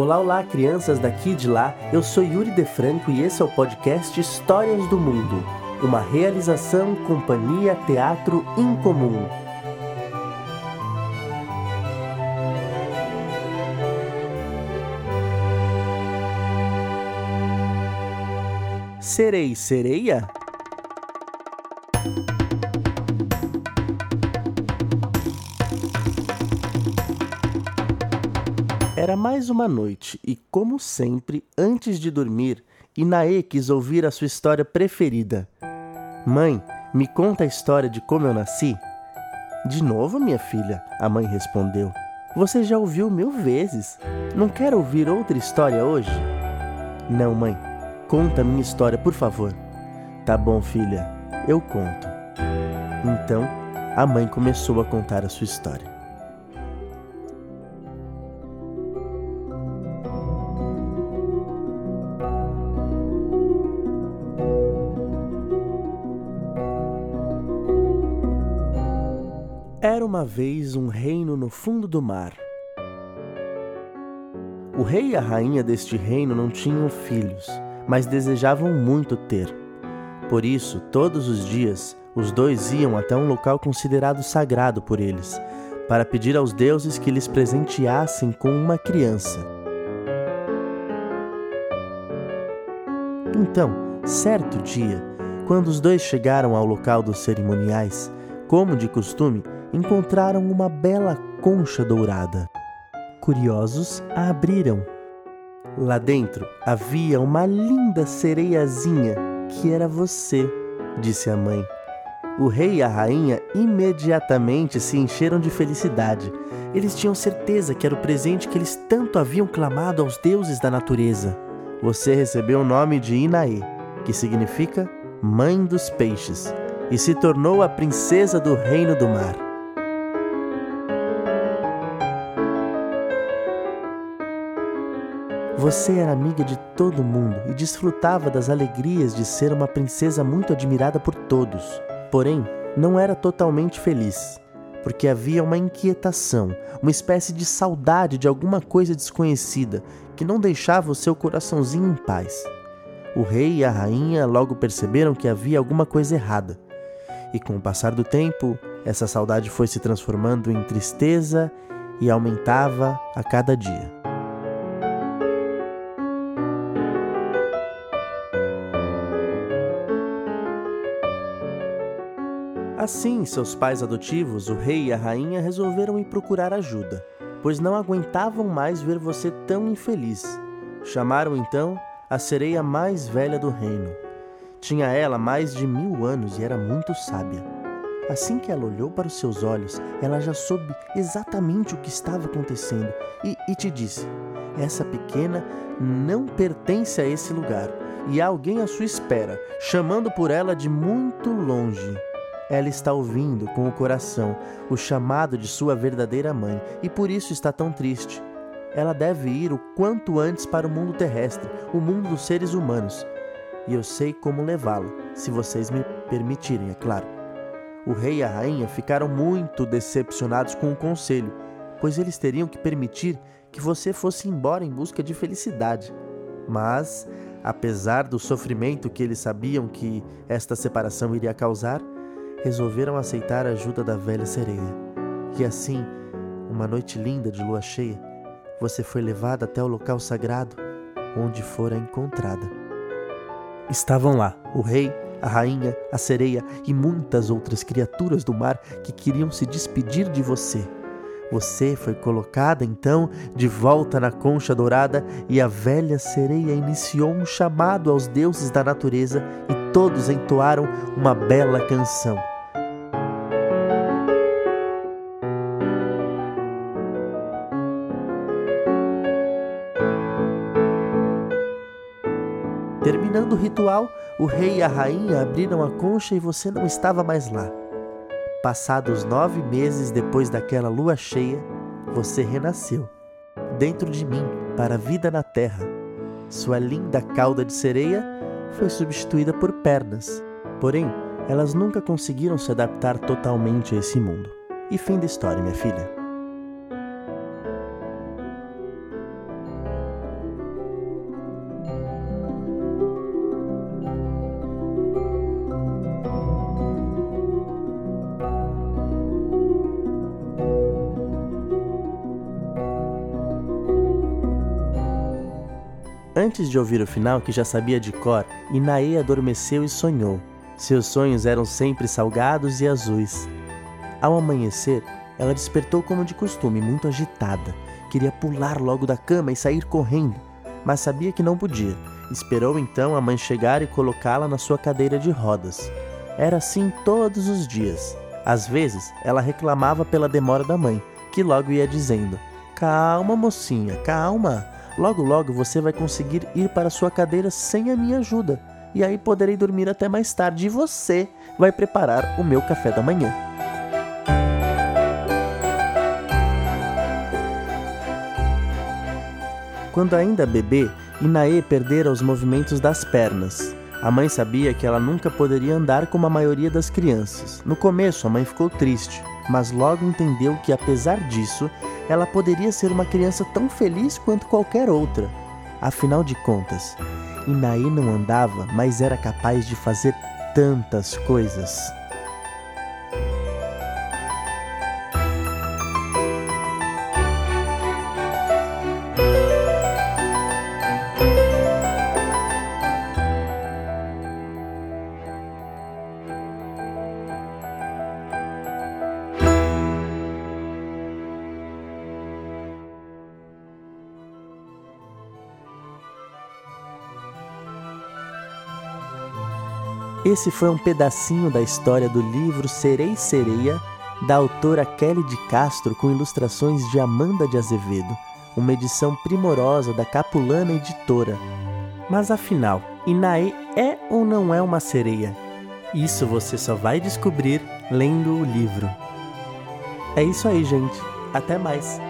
Olá, olá, crianças daqui e de lá. Eu sou Yuri De Franco e esse é o podcast Histórias do Mundo, uma realização Companhia Teatro Incomum. Serei sereia? Era mais uma noite e, como sempre, antes de dormir, Inaê quis ouvir a sua história preferida. Mãe, me conta a história de como eu nasci? De novo, minha filha, a mãe respondeu. Você já ouviu mil vezes. Não quer ouvir outra história hoje? Não, mãe. Conta a minha história, por favor. Tá bom, filha. Eu conto. Então, a mãe começou a contar a sua história. Era uma vez um reino no fundo do mar. O rei e a rainha deste reino não tinham filhos, mas desejavam muito ter. Por isso, todos os dias, os dois iam até um local considerado sagrado por eles, para pedir aos deuses que lhes presenteassem com uma criança. Então, certo dia, quando os dois chegaram ao local dos cerimoniais, como de costume, encontraram uma bela concha dourada. Curiosos, a abriram. Lá dentro havia uma linda sereiazinha que era você, disse a mãe. O rei e a rainha imediatamente se encheram de felicidade. Eles tinham certeza que era o presente que eles tanto haviam clamado aos deuses da natureza. Você recebeu o nome de Inaê, que significa Mãe dos Peixes, e se tornou a princesa do Reino do Mar. Você era amiga de todo mundo e desfrutava das alegrias de ser uma princesa muito admirada por todos. Porém, não era totalmente feliz, porque havia uma inquietação, uma espécie de saudade de alguma coisa desconhecida que não deixava o seu coraçãozinho em paz. O rei e a rainha logo perceberam que havia alguma coisa errada. E com o passar do tempo, essa saudade foi se transformando em tristeza e aumentava a cada dia. Assim, seus pais adotivos, o rei e a rainha, resolveram ir procurar ajuda, pois não aguentavam mais ver você tão infeliz. Chamaram então a sereia mais velha do reino. Tinha ela mais de mil anos e era muito sábia. Assim que ela olhou para os seus olhos, ela já soube exatamente o que estava acontecendo e, e te disse: Essa pequena não pertence a esse lugar e há alguém à sua espera, chamando por ela de muito longe. Ela está ouvindo com o coração o chamado de sua verdadeira mãe e por isso está tão triste. Ela deve ir o quanto antes para o mundo terrestre, o mundo dos seres humanos. E eu sei como levá-la, se vocês me permitirem, é claro. O rei e a rainha ficaram muito decepcionados com o conselho, pois eles teriam que permitir que você fosse embora em busca de felicidade. Mas, apesar do sofrimento que eles sabiam que esta separação iria causar, resolveram aceitar a ajuda da velha sereia. E assim, uma noite linda de lua cheia, você foi levada até o local sagrado onde fora encontrada. Estavam lá o rei, a rainha, a sereia e muitas outras criaturas do mar que queriam se despedir de você. Você foi colocada então de volta na concha dourada e a velha sereia iniciou um chamado aos deuses da natureza e todos entoaram uma bela canção. Terminando o ritual, o rei e a rainha abriram a concha e você não estava mais lá. Passados nove meses depois daquela lua cheia, você renasceu, dentro de mim, para a vida na terra. Sua linda cauda de sereia foi substituída por pernas, porém, elas nunca conseguiram se adaptar totalmente a esse mundo. E fim da história, minha filha. Antes de ouvir o final, que já sabia de cor, Inaê adormeceu e sonhou. Seus sonhos eram sempre salgados e azuis. Ao amanhecer, ela despertou como de costume, muito agitada. Queria pular logo da cama e sair correndo, mas sabia que não podia. Esperou então a mãe chegar e colocá-la na sua cadeira de rodas. Era assim todos os dias. Às vezes, ela reclamava pela demora da mãe, que logo ia dizendo: Calma, mocinha, calma. Logo, logo você vai conseguir ir para sua cadeira sem a minha ajuda. E aí poderei dormir até mais tarde e você vai preparar o meu café da manhã. Quando ainda bebê, Inaê perdera os movimentos das pernas. A mãe sabia que ela nunca poderia andar como a maioria das crianças. No começo, a mãe ficou triste, mas logo entendeu que, apesar disso, ela poderia ser uma criança tão feliz quanto qualquer outra. Afinal de contas, Inaê não andava, mas era capaz de fazer tantas coisas. Esse foi um pedacinho da história do livro Serei Sereia, da autora Kelly de Castro, com ilustrações de Amanda de Azevedo, uma edição primorosa da Capulana Editora. Mas afinal, Inaê é ou não é uma sereia? Isso você só vai descobrir lendo o livro. É isso aí, gente. Até mais!